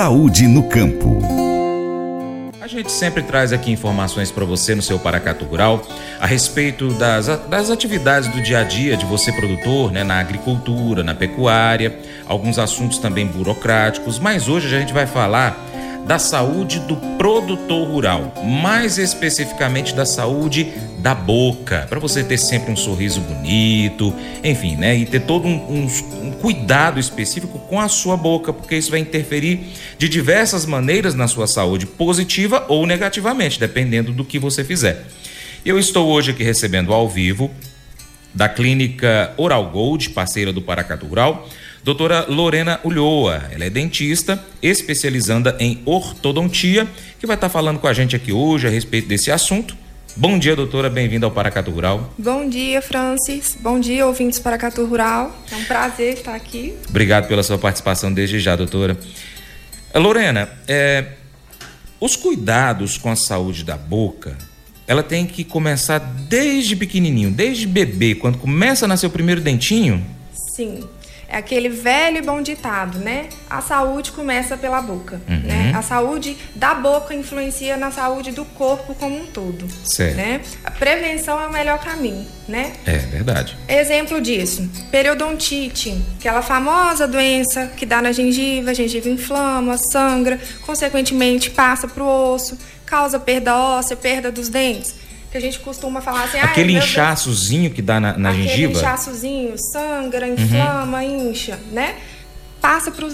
Saúde no campo. A gente sempre traz aqui informações para você no seu Paracato Rural a respeito das, das atividades do dia a dia de você produtor, né, na agricultura, na pecuária, alguns assuntos também burocráticos, mas hoje a gente vai falar da saúde do produtor rural, mais especificamente da saúde da boca, para você ter sempre um sorriso bonito, enfim, né? E ter todo um, um, um, cuidado específico com a sua boca, porque isso vai interferir de diversas maneiras na sua saúde, positiva ou negativamente, dependendo do que você fizer. Eu estou hoje aqui recebendo ao vivo da clínica Oral Gold, parceira do Paracatu Rural, doutora Lorena Ulhoa. Ela é dentista, especializanda em ortodontia, que vai estar falando com a gente aqui hoje a respeito desse assunto. Bom dia, doutora, bem-vinda ao Paracatu Rural. Bom dia, Francis. Bom dia, ouvintes do Paracatu Rural. É um prazer estar aqui. Obrigado pela sua participação desde já, doutora. Lorena, é, os cuidados com a saúde da boca, ela tem que começar desde pequenininho, desde bebê, quando começa a nascer o primeiro dentinho? Sim. É aquele velho e bom ditado, né? A saúde começa pela boca, uhum. né? A saúde da boca influencia na saúde do corpo como um todo, certo. né? A prevenção é o melhor caminho, né? É verdade. Exemplo disso, periodontite, aquela famosa doença que dá na gengiva, a gengiva inflama, sangra, consequentemente passa para o osso, causa perda óssea, perda dos dentes que a gente costuma falar assim... Aquele inchaçozinho que dá na, na aquele gengiva? Aquele inchaçozinho, sangra, inflama, uhum. incha, né? Passa para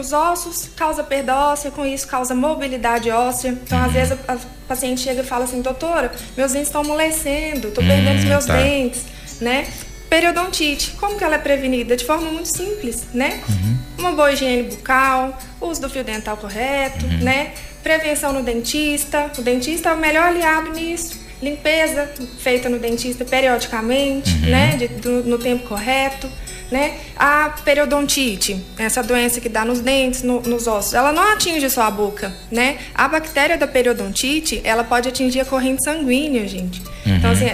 os ossos, causa perda óssea, com isso causa mobilidade óssea. Então, uhum. às vezes, a, a, paciente chega e fala assim, doutora, meus dentes estão amolecendo, estou perdendo os hum, meus tá. dentes, né? Periodontite, como que ela é prevenida? De forma muito simples, né? Uhum. Uma boa higiene bucal, uso do fio dental correto, uhum. né? Prevenção no dentista, o dentista é o melhor aliado nisso limpeza feita no dentista periodicamente, uhum. né, de, do, no tempo correto, né? A periodontite, essa doença que dá nos dentes, no, nos ossos, ela não atinge só a boca, né? A bactéria da periodontite, ela pode atingir a corrente sanguínea, gente. Uhum. Então, assim,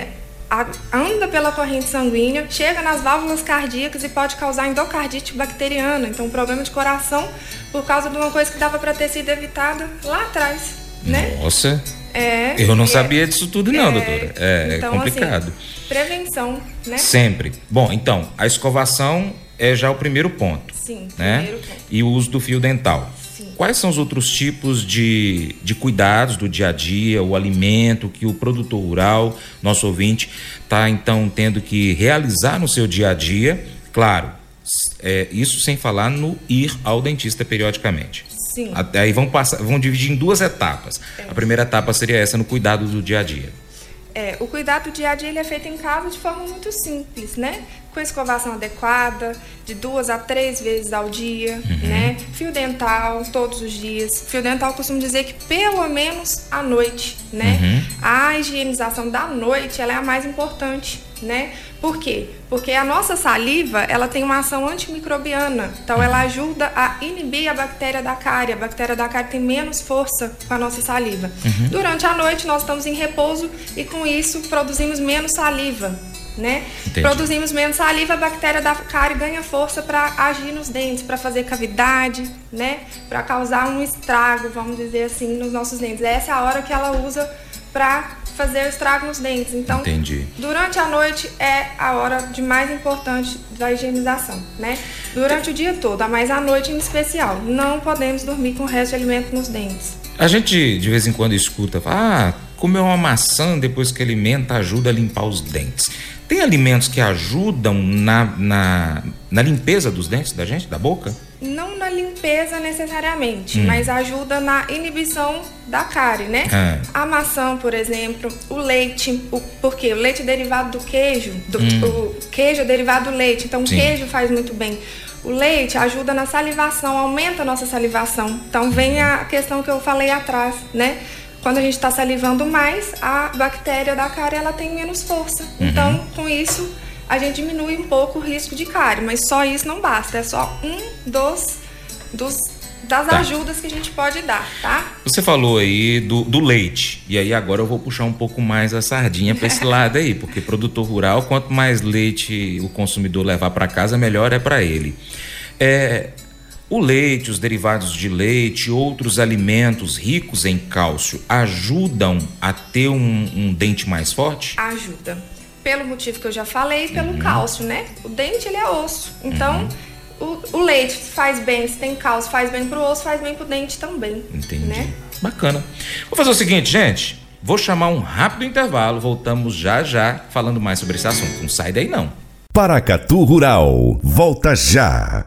a, anda pela corrente sanguínea, chega nas válvulas cardíacas e pode causar endocardite bacteriana. Então, um problema de coração por causa de uma coisa que dava para ter sido evitada lá atrás, né? Nossa! É. Eu não sabia disso tudo, não, é, doutora. É, então, complicado. Assim, prevenção, né? Sempre. Bom, então, a escovação é já o primeiro ponto. Sim, né? primeiro ponto. E o uso do fio dental. Sim. Quais são os outros tipos de, de cuidados do dia a dia, o alimento que o produtor rural, nosso ouvinte, está então tendo que realizar no seu dia a dia? Claro, é, isso sem falar no ir ao dentista periodicamente. Sim. Aí vão, passar, vão dividir em duas etapas. É. A primeira etapa seria essa no cuidado do dia a dia. É, o cuidado do dia a dia ele é feito em casa de forma muito simples, né? Com escovação adequada, de duas a três vezes ao dia, uhum. né? Fio dental todos os dias. Fio dental eu costumo dizer que pelo menos à noite, né? Uhum. A higienização da noite ela é a mais importante, né? Por quê? Porque a nossa saliva, ela tem uma ação antimicrobiana. Então, ela ajuda a inibir a bactéria da cárie. A bactéria da cárie tem menos força com a nossa saliva. Uhum. Durante a noite, nós estamos em repouso e, com isso, produzimos menos saliva. Né? Produzimos menos saliva, a bactéria da cárie ganha força para agir nos dentes, para fazer cavidade, né? Para causar um estrago, vamos dizer assim, nos nossos dentes. Essa é a hora que ela usa para fazer o estrago nos dentes. Então, Entendi. durante a noite é a hora de mais importante da higienização, né? Durante o dia todo, mas à noite em especial. Não podemos dormir com o resto de alimento nos dentes. A gente de vez em quando escuta, ah, comer uma maçã depois que alimenta ajuda a limpar os dentes. Tem alimentos que ajudam na, na, na limpeza dos dentes da gente, da boca? Não na limpeza necessariamente, hum. mas ajuda na inibição da cárie, né? É. A maçã, por exemplo, o leite, o, porque o leite é derivado do queijo, do, hum. o queijo é derivado do leite, então Sim. o queijo faz muito bem. O leite ajuda na salivação, aumenta a nossa salivação. Então vem a questão que eu falei atrás, né? Quando a gente está salivando mais, a bactéria da cárie ela tem menos força. Uhum. Então, com isso, a gente diminui um pouco o risco de cárie, mas só isso não basta, é só um dos, dos das tá. ajudas que a gente pode dar, tá? Você falou aí do, do leite, e aí agora eu vou puxar um pouco mais a sardinha para esse lado aí, porque produtor rural, quanto mais leite o consumidor levar para casa, melhor é para ele. É, O leite, os derivados de leite, outros alimentos ricos em cálcio ajudam a ter um, um dente mais forte? Ajuda. Pelo motivo que eu já falei, pelo uhum. cálcio, né? O dente ele é osso. Então, uhum. O, o, leite faz bem, se tem cálcio, faz bem pro osso, faz bem pro dente também. Entendi. Né? Bacana. Vou fazer o seguinte, gente. Vou chamar um rápido intervalo. Voltamos já já falando mais sobre esse assunto. Não sai daí não. Paracatu Rural. Volta já.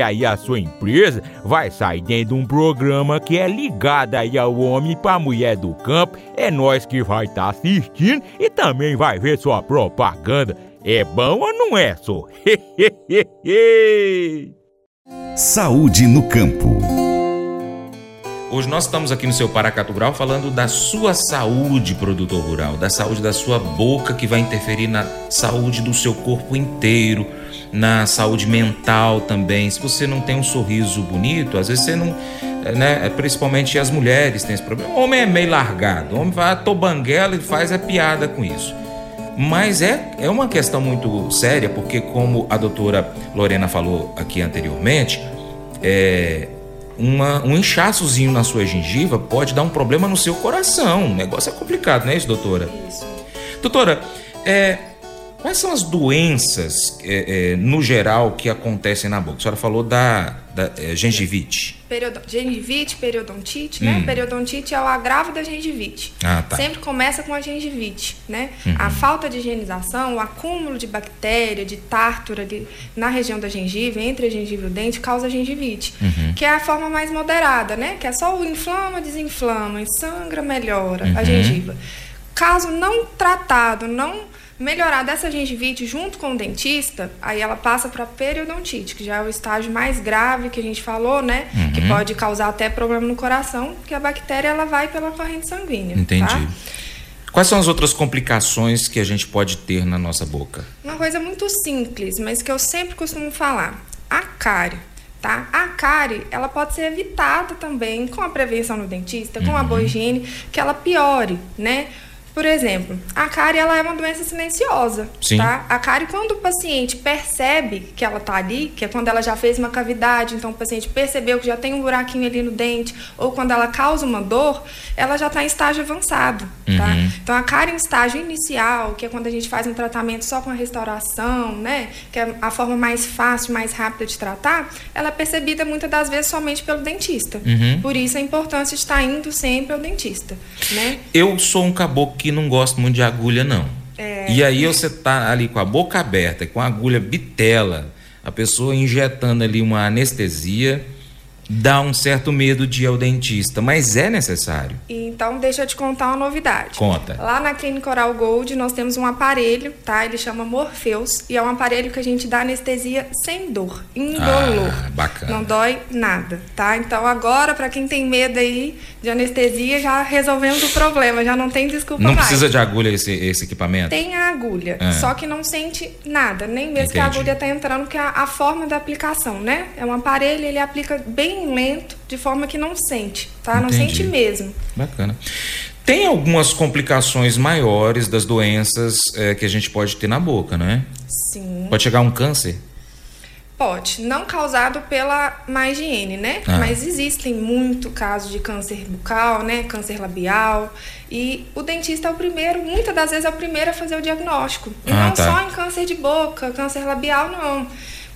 aí a sua empresa vai sair dentro de um programa que é ligado aí ao homem para a mulher do campo. É nós que vai estar tá assistindo e também vai ver sua propaganda. É bom ou não é, só? Saúde no campo. Hoje nós estamos aqui no seu Paracatu Rural falando da sua saúde, produtor rural, da saúde da sua boca que vai interferir na saúde do seu corpo inteiro, na saúde mental também. Se você não tem um sorriso bonito, às vezes você não, né, principalmente as mulheres têm esse problema. O homem é meio largado, o homem vai a tobanguela e faz a piada com isso. Mas é, é uma questão muito séria, porque, como a doutora Lorena falou aqui anteriormente, é, uma, um inchaçozinho na sua gengiva pode dar um problema no seu coração. O negócio é complicado, não é isso, doutora? Isso. Doutora, é, Quais são as doenças, é, é, no geral, que acontecem na boca? A senhora falou da, da é, gengivite. Period... Gengivite, periodontite, né? hum. né? Periodontite é o agravo da gengivite. Ah, tá. Sempre começa com a gengivite, né? Uhum. A falta de higienização, o acúmulo de bactéria, de tártaro ali na região da gengiva, entre a gengiva e o dente, causa gengivite. Uhum. Que é a forma mais moderada, né? Que é só o inflama, desinflama, e sangra, melhora uhum. a gengiva. Caso não tratado, não melhorar dessa gengivite junto com o dentista, aí ela passa para periodontite, que já é o estágio mais grave que a gente falou, né? Uhum. Que pode causar até problema no coração, porque a bactéria ela vai pela corrente sanguínea. Entendi. Tá? Quais são as outras complicações que a gente pode ter na nossa boca? Uma coisa muito simples, mas que eu sempre costumo falar: a cárie. Tá? A cárie, ela pode ser evitada também com a prevenção no dentista, com uhum. a boa higiene, que ela piore, né? Por exemplo, a cárie ela é uma doença silenciosa, Sim. tá? A cárie quando o paciente percebe que ela está ali, que é quando ela já fez uma cavidade, então o paciente percebeu que já tem um buraquinho ali no dente, ou quando ela causa uma dor, ela já está em estágio avançado, tá? uhum. tá? Então a cárie em estágio inicial, que é quando a gente faz um tratamento só com a restauração, né, que é a forma mais fácil, mais rápida de tratar, ela é percebida muitas das vezes somente pelo dentista. Uhum. Por isso a importância de estar indo sempre ao dentista, né? Eu sou um caboclo que não gosto muito de agulha, não. É. E aí você tá ali com a boca aberta, com a agulha bitela, a pessoa injetando ali uma anestesia dá um certo medo de ir ao dentista, mas é necessário. Então, deixa eu te contar uma novidade. Conta. Lá na Clínica Oral Gold, nós temos um aparelho, tá? Ele chama Morpheus e é um aparelho que a gente dá anestesia sem dor, indolor. Ah, bacana. Não dói nada, tá? Então, agora, para quem tem medo aí de anestesia, já resolvemos o problema, já não tem desculpa Não mais. precisa de agulha esse, esse equipamento? Tem a agulha, ah. só que não sente nada, nem mesmo Entendi. que a agulha tá entrando, que é a, a forma da aplicação, né? É um aparelho, ele aplica bem bem lento, de forma que não sente, tá? Entendi. Não sente mesmo. Bacana. Tem algumas complicações maiores das doenças é, que a gente pode ter na boca, não é? Sim. Pode chegar a um câncer? Pode, não causado pela má higiene, né? Ah. Mas existem muito casos de câncer bucal, né? Câncer labial. E o dentista é o primeiro, muitas das vezes é o primeiro a fazer o diagnóstico. E ah, não tá. só em câncer de boca, câncer labial, não.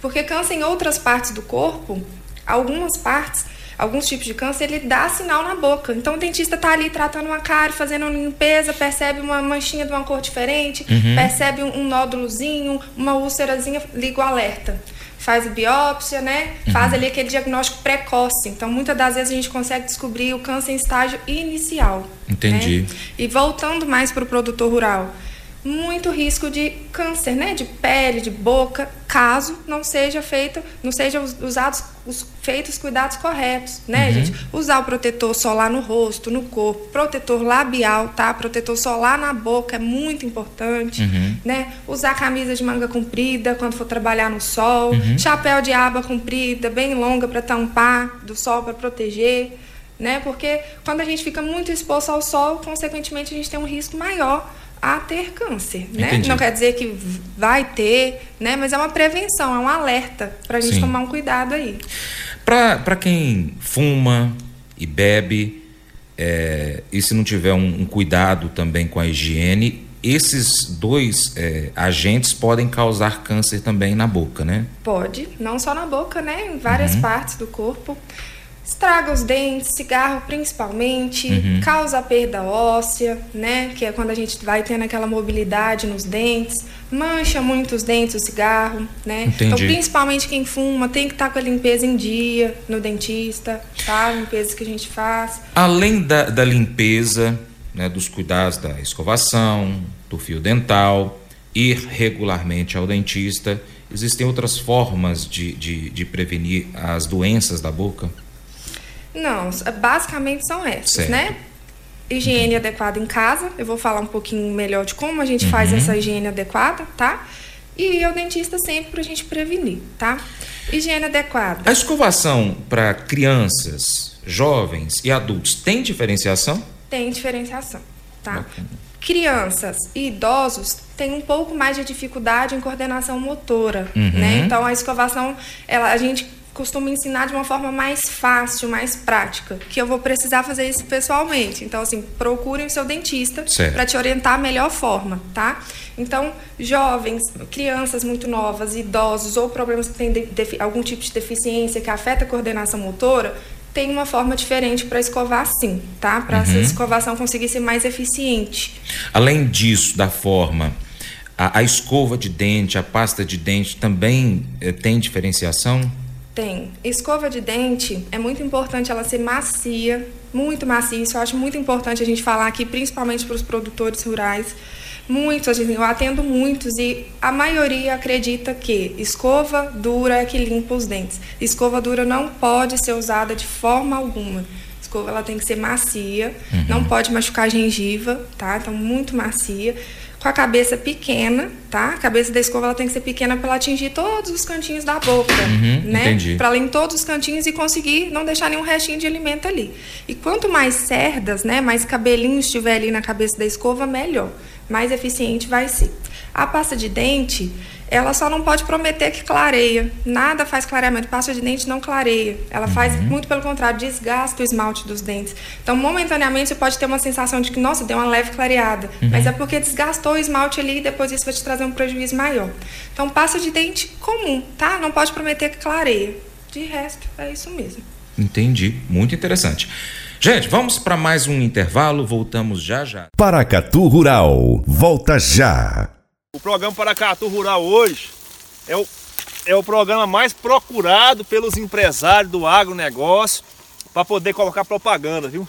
Porque câncer em outras partes do corpo algumas partes, alguns tipos de câncer, ele dá sinal na boca. Então o dentista está ali tratando uma cárie, fazendo uma limpeza, percebe uma manchinha de uma cor diferente, uhum. percebe um, um nódulozinho, uma úlcerazinha, liga o alerta. Faz a biópsia, né? Uhum. Faz ali aquele diagnóstico precoce. Então, muitas das vezes a gente consegue descobrir o câncer em estágio inicial. Entendi. Né? E voltando mais para o produtor rural, muito risco de câncer, né, de pele, de boca, caso não seja feito, não sejam usados os feitos cuidados corretos, né, uhum. gente? Usar o protetor solar no rosto, no corpo, protetor labial, tá? Protetor solar na boca é muito importante, uhum. né? Usar camisa de manga comprida quando for trabalhar no sol, uhum. chapéu de aba comprida, bem longa para tampar do sol para proteger, né? Porque quando a gente fica muito exposto ao sol, consequentemente a gente tem um risco maior a ter câncer, né? Entendi. Não quer dizer que vai ter, né? Mas é uma prevenção, é um alerta para a gente Sim. tomar um cuidado aí. Para quem fuma e bebe, é, e se não tiver um, um, cuidado também com a higiene, esses dois é, agentes podem causar câncer também na boca, né? Pode, não só na boca, né? Em várias uhum. partes do corpo estraga os dentes, cigarro principalmente, uhum. causa perda óssea, né? Que é quando a gente vai tendo aquela mobilidade nos dentes, mancha muito os dentes o cigarro, né? Entendi. Então, principalmente quem fuma tem que estar tá com a limpeza em dia no dentista, tá? Limpeza que a gente faz. Além da, da limpeza, né, dos cuidados da escovação, do fio dental, ir regularmente ao dentista, existem outras formas de, de, de prevenir as doenças da boca? Não, basicamente são essas, certo. né? Higiene uhum. adequada em casa. Eu vou falar um pouquinho melhor de como a gente uhum. faz essa higiene adequada, tá? E o dentista sempre para a gente prevenir, tá? Higiene adequada. A escovação para crianças, jovens e adultos tem diferenciação? Tem diferenciação, tá? Bacana. Crianças e idosos têm um pouco mais de dificuldade em coordenação motora, uhum. né? Então a escovação, ela, a gente costumo ensinar de uma forma mais fácil, mais prática, que eu vou precisar fazer isso pessoalmente. Então, assim, procurem o seu dentista para te orientar a melhor forma, tá? Então, jovens, crianças muito novas, idosos ou problemas que têm algum tipo de deficiência que afeta a coordenação motora, tem uma forma diferente para escovar sim, tá? Para uhum. essa escovação conseguir ser mais eficiente. Além disso, da forma, a, a escova de dente, a pasta de dente também eh, tem diferenciação? Tem. Escova de dente é muito importante ela ser macia, muito macia. Isso eu acho muito importante a gente falar aqui, principalmente para os produtores rurais. Muitos, eu atendo muitos e a maioria acredita que escova dura é que limpa os dentes. Escova dura não pode ser usada de forma alguma. Escova ela tem que ser macia, uhum. não pode machucar a gengiva, tá? Então muito macia com a cabeça pequena, tá? A cabeça da escova ela tem que ser pequena para ela atingir todos os cantinhos da boca, uhum, né? Para em todos os cantinhos e conseguir não deixar nenhum restinho de alimento ali. E quanto mais cerdas, né, mais cabelinho estiver ali na cabeça da escova, melhor. Mais eficiente vai ser. A pasta de dente, ela só não pode prometer que clareia. Nada faz clareamento. Pasta de dente não clareia. Ela uhum. faz, muito pelo contrário, desgasta o esmalte dos dentes. Então, momentaneamente, você pode ter uma sensação de que, nossa, deu uma leve clareada. Uhum. Mas é porque desgastou o esmalte ali e depois isso vai te trazer um prejuízo maior. Então, pasta de dente comum, tá? Não pode prometer que clareia. De resto, é isso mesmo. Entendi. Muito interessante. Gente, vamos para mais um intervalo. Voltamos já já. Paracatu Rural. Volta já. O programa Paracatu Rural hoje é o, é o programa mais procurado pelos empresários do agronegócio para poder colocar propaganda, viu?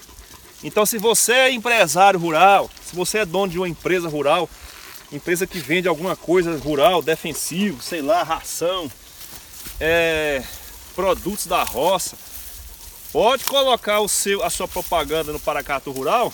Então se você é empresário rural, se você é dono de uma empresa rural, empresa que vende alguma coisa rural, defensivo, sei lá, ração, é, produtos da roça, pode colocar o seu, a sua propaganda no Paracatu Rural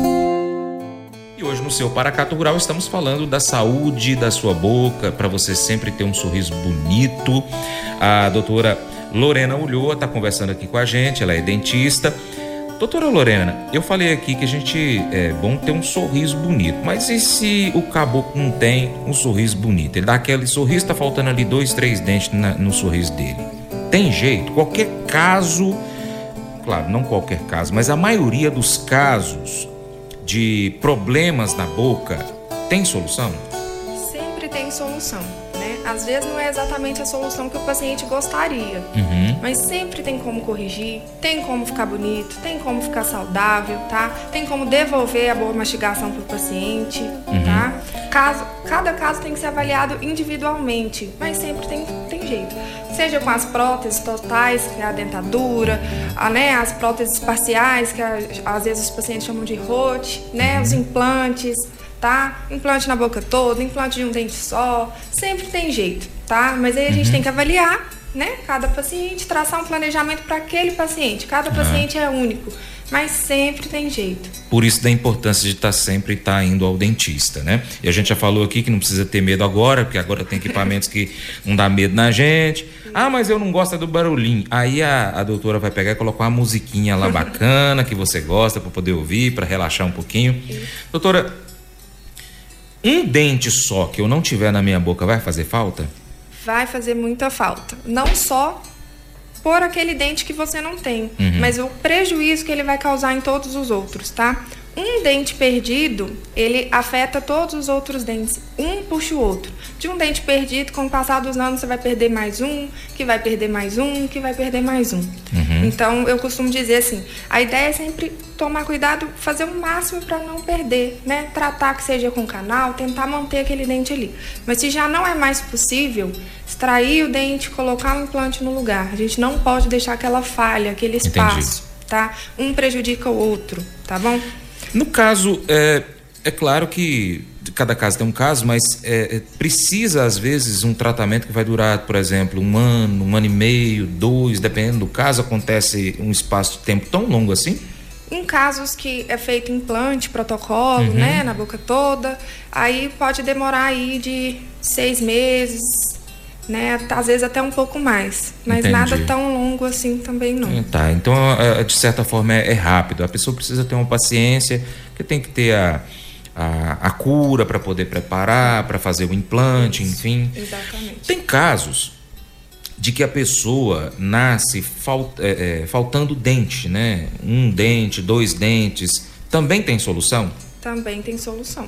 E hoje no seu Paracato Rural estamos falando da saúde da sua boca, para você sempre ter um sorriso bonito. A doutora Lorena Ulloa está conversando aqui com a gente, ela é dentista. Doutora Lorena, eu falei aqui que a gente é bom ter um sorriso bonito, mas e se o caboclo não tem um sorriso bonito? Ele dá aquele sorriso, tá faltando ali dois, três dentes na, no sorriso dele. Tem jeito? Qualquer caso, claro, não qualquer caso, mas a maioria dos casos de problemas na boca tem solução? Sempre tem solução. Às vezes não é exatamente a solução que o paciente gostaria, Uhum. mas sempre tem como corrigir, tem como ficar bonito, tem como ficar saudável, tá? Tem como devolver a boa mastigação para o paciente, tá? Caso, cada caso tem que ser avaliado individualmente, mas sempre tem, tem jeito. Seja com as próteses totais, que é a dentadura, a, né, as próteses parciais, que a- às vezes os pacientes chamam de rote, né? Os implantes, tá? Implante na boca toda, implante de um dente só, sempre tem jeito, tá? Mas aí a gente tem que avaliar, né? Cada paciente, traçar um planejamento para aquele paciente. Cada paciente é único, mas sempre tem jeito. Por isso da importância de estar sempre estar indo ao dentista, né? E a gente já falou aqui que não precisa ter medo agora, porque agora tem equipamentos que não dá medo na gente. Ah, mas eu não gosto do barulhinho. Aí a, a doutora vai pegar e colocar uma musiquinha lá bacana que você gosta para poder ouvir, para relaxar um pouquinho. Doutora, um dente só que eu não tiver na minha boca vai fazer falta? vai fazer muita falta. Não só por aquele dente que você não tem, mas o prejuízo que ele vai causar em todos os outros, tá? Um dente perdido, ele afeta todos os outros dentes. Um puxa o outro. De um dente perdido, com o passar dos anos, você vai perder mais um, que vai perder mais um, que vai perder mais um. Então, eu costumo dizer assim: a ideia é sempre tomar cuidado, fazer o máximo para não perder, né? Tratar que seja com canal, tentar manter aquele dente ali. Mas se já não é mais possível, extrair o dente, colocar um implante no lugar. A gente não pode deixar aquela falha, aquele espaço, tá? Um prejudica o outro, tá bom? No caso, é, é claro que cada caso tem um caso, mas é, é, precisa, às vezes, um tratamento que vai durar, por exemplo, um ano, um ano e meio, dois, dependendo do caso, acontece um espaço de tempo tão longo assim? Em casos que é feito implante, protocolo, né, na boca toda, aí pode demorar aí de seis meses, né, às vezes até um pouco mais. Mas Entendi. nada tão longo assim também não. Hum, Tá, então, é, de certa forma, é, é rápido. A pessoa precisa ter uma paciência, que tem que ter a, a, a cura para poder preparar, para fazer o implante, enfim. Exatamente. Tem casos de que a pessoa nasce fal- é, é, faltando dente, né? Um dente, dois dentes. Também tem solução? Também tem solução.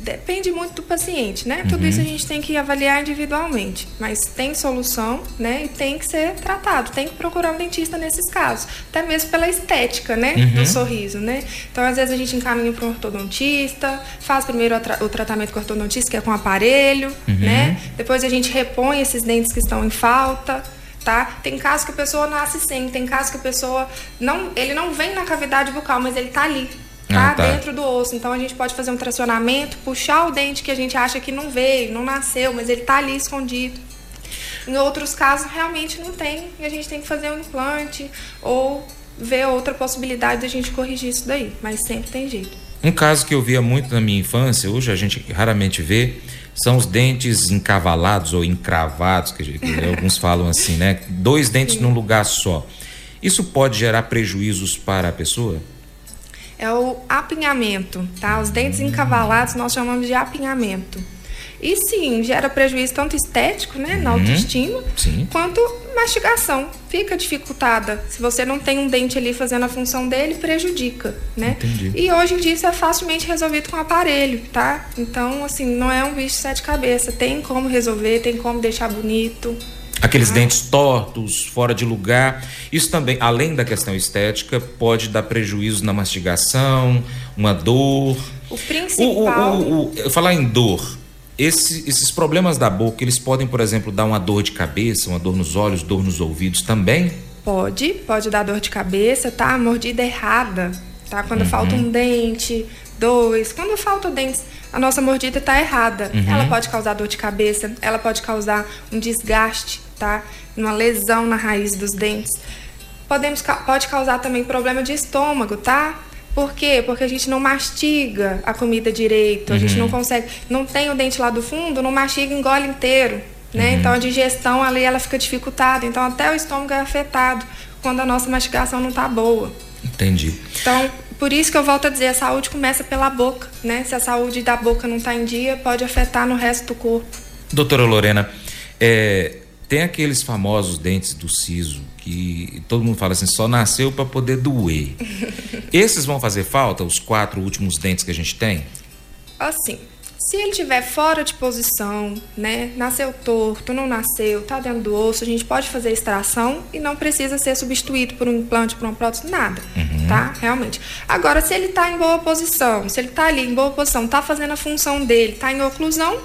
Depende muito do paciente, né? Tudo isso a gente tem que avaliar individualmente. Mas tem solução, né? E tem que ser tratado. Tem que procurar um dentista nesses casos. Até mesmo pela estética, né? Do sorriso, né? Então, às vezes, a gente encaminha para um ortodontista, faz primeiro o, tra- o tratamento com ortodontista, que é com aparelho, né? Depois a gente repõe esses dentes que estão em falta. Tá? Tem casos que a pessoa nasce sem, tem casos que a pessoa não, ele não vem na cavidade bucal, mas ele tá ali, tá? Ah, tá. Dentro do osso. Então a gente pode fazer um tracionamento, puxar o dente que a gente acha que não veio, não nasceu, mas ele tá ali escondido. Em outros casos, realmente não tem, e a gente tem que fazer um implante ou ver outra possibilidade da gente corrigir isso daí, mas sempre tem jeito. Um caso que eu via muito na minha infância, hoje a gente raramente vê, são os dentes encavalados ou encravados, que, que alguns falam assim, né? Dois dentes num lugar só. Isso pode gerar prejuízos para a pessoa? É o apinhamento, tá? Os dentes encavalados nós chamamos de apinhamento. E sim, gera prejuízo tanto estético, né, na autoestima, Sim. quanto mastigação. Fica dificultada. Se você não tem um dente ali fazendo a função dele, prejudica, né? Entendi. E hoje em dia isso é facilmente resolvido com aparelho, tá? Então, assim, não é um bicho de sete cabeças. Tem como resolver, tem como deixar bonito. Aqueles dentes tortos, fora de lugar. Isso também, além da questão estética, pode dar prejuízo na mastigação, uma dor. O principal. o, o, o- falar em dor. Esse- esses problemas da boca, eles podem, por exemplo, dar uma dor de cabeça, uma dor nos olhos, dor nos ouvidos também? Pode, pode dar dor de cabeça, tá? Mordida errada, tá? Quando falta um dente, dois, quando falta dentes, a nossa mordida tá errada. Ela pode causar dor de cabeça, ela pode causar um desgaste, tá? Uma lesão na raiz dos dentes. Podemos, pode causar também problema de estômago, tá? Por quê? Porque a gente não mastiga a comida direito, a gente não consegue, não tem o dente lá do fundo, não mastiga, engole inteiro, né? Então a digestão ali ela fica dificultada, então até o estômago é afetado quando a nossa mastigação não tá boa. Entendi. Então, por isso que eu volto a dizer, a saúde começa pela boca, né? Se a saúde da boca não tá em dia, pode afetar no resto do corpo. Doutora Lorena, é, tem aqueles famosos dentes do siso que todo mundo fala assim, só nasceu para poder doer. Esses vão fazer falta, os quatro últimos dentes que a gente tem? Assim, Se ele tiver fora de posição, né, nasceu torto, não nasceu, tá dentro do osso, a gente pode fazer extração e não precisa ser substituído por um implante, por uma prótese, nada, Uhum. tá? Realmente. Agora, se ele tá em boa posição, se ele tá ali em boa posição, tá fazendo a função dele, tá em oclusão,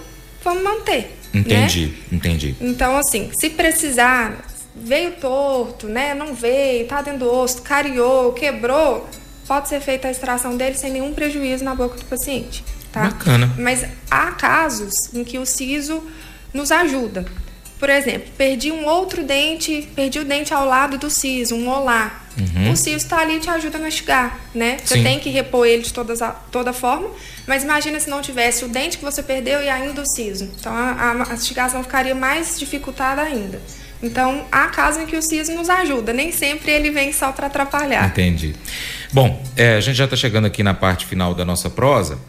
vamos manter. Né? Entendi, entendi. Então, assim, se precisar, veio torto, né? Não veio, tá dentro do osso, cariou, quebrou, pode ser feita a extração dele sem nenhum prejuízo na boca do paciente, tá? Bacana. Mas há casos em que o siso nos ajuda. Por exemplo, perdi um outro dente, perdi o dente ao lado do siso, um molar. O siso está ali e te ajuda a mastigar, né? Você Sim. tem que repor ele de todas a- toda forma, mas imagina se não tivesse o dente que você perdeu e ainda o siso. Então a, a mastigação ficaria mais dificultada ainda. Então há casos em que o siso nos ajuda, nem sempre ele vem só para atrapalhar. Entendi. Bom, é, a gente já está chegando aqui na parte final da nossa prosa,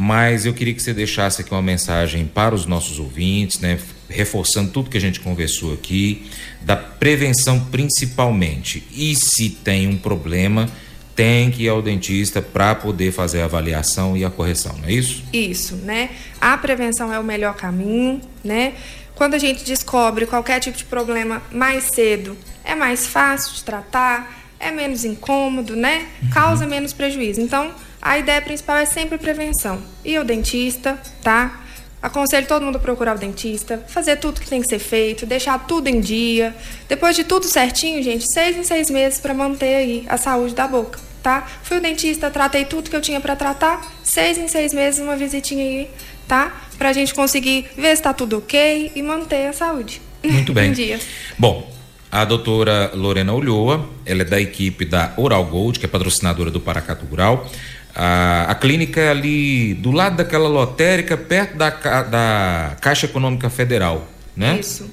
mas eu queria que você deixasse aqui uma mensagem para os nossos ouvintes, né? Reforçando tudo que a gente conversou aqui, da prevenção principalmente. E se tem um problema, tem que ir ao dentista para poder fazer a avaliação e a correção, não é isso? Isso, né? A prevenção é o melhor caminho, né? Quando a gente descobre qualquer tipo de problema mais cedo, é mais fácil de tratar, é menos incômodo, né? Causa menos prejuízo. Então, a ideia principal é sempre prevenção. E o dentista, tá? Aconselho todo mundo a procurar o dentista, fazer tudo que tem que ser feito, deixar tudo em dia. Depois de tudo certinho, gente, seis em seis meses para manter aí a saúde da boca, tá? Fui ao dentista, tratei tudo que eu tinha para tratar, seis em seis meses uma visitinha aí, tá? Pra gente conseguir ver se tá tudo ok e manter a saúde. Muito bem. em dia. Bom, a doutora Lorena Ulloa, ela é da equipe da Oral Gold, que é patrocinadora do Paracatu Rural. A, a clínica é ali do lado daquela lotérica, perto da, da Caixa Econômica Federal, né? Isso.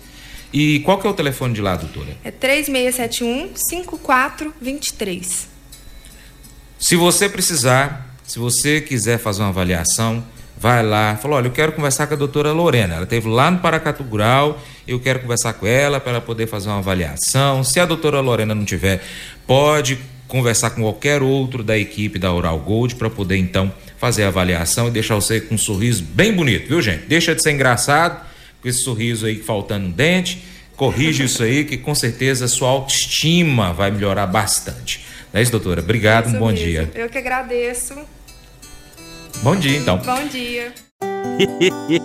E qual que é o telefone de lá, doutora? É 3671 5423. Se você precisar, se você quiser fazer uma avaliação, vai lá, fala, olha, eu quero conversar com a doutora Lorena. Ela esteve lá no Paracatu Rural, eu quero conversar com ela para ela poder fazer uma avaliação. Se a doutora Lorena não tiver, pode conversar com qualquer outro da equipe da Oral Gold para poder então fazer a avaliação e deixar você com um sorriso bem bonito, viu, gente? Deixa de ser engraçado com esse sorriso aí faltando um dente. Corrige isso aí, que com certeza a sua autoestima vai melhorar bastante. Não é isso, doutora? Obrigado, um bom mesmo. dia. Eu que agradeço. Bom dia, então. Bom dia.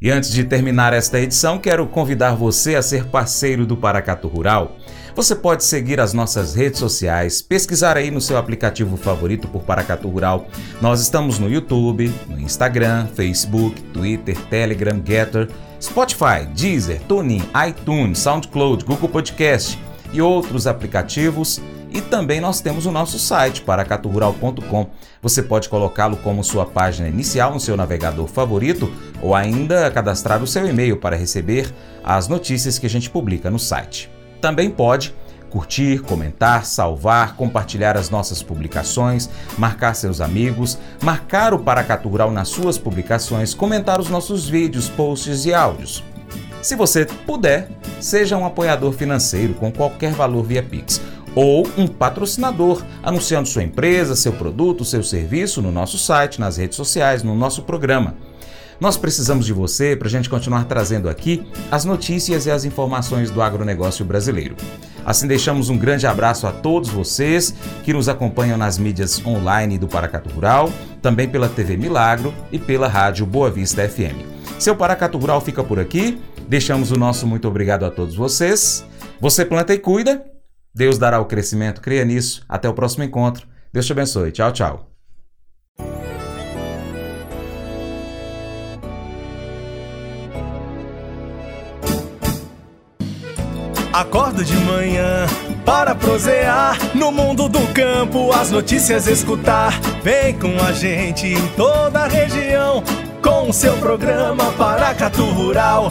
E antes de terminar esta edição, quero convidar você a ser parceiro do Paracatu Rural. Você pode seguir as nossas redes sociais, pesquisar aí no seu aplicativo favorito por Paracatu Rural. Nós estamos no YouTube, no Instagram, Facebook, Twitter, Telegram, Getter, Spotify, Deezer, TuneIn, iTunes, SoundCloud, Google Podcast e outros aplicativos. E também nós temos o nosso site, paracaturural.com. Você pode colocá-lo como sua página inicial no seu navegador favorito ou ainda cadastrar o seu e-mail para receber as notícias que a gente publica no site. Também pode curtir, comentar, salvar, compartilhar as nossas publicações, marcar seus amigos, marcar o Paracatu Rural nas suas publicações, comentar os nossos vídeos, posts e áudios. Se você puder, seja um apoiador financeiro com qualquer valor via Pix ou um patrocinador, anunciando sua empresa, seu produto, seu serviço no nosso site, nas redes sociais, no nosso programa. Nós precisamos de você para a gente continuar trazendo aqui as notícias e as informações do agronegócio brasileiro. Assim, deixamos um grande abraço a todos vocês que nos acompanham nas mídias online do Paracatu Rural, também pela TV Milagro e pela Rádio Boa Vista FM. Seu Paracatu Rural fica por aqui. Deixamos o nosso muito obrigado a todos vocês. Você planta e cuida. Deus dará o crescimento. Creia nisso. Até o próximo encontro. Deus te abençoe. Tchau, tchau. Acordo de manhã para prosear no mundo do campo, as notícias escutar. Vem com a gente em toda a região com o seu programa Paracatu Rural.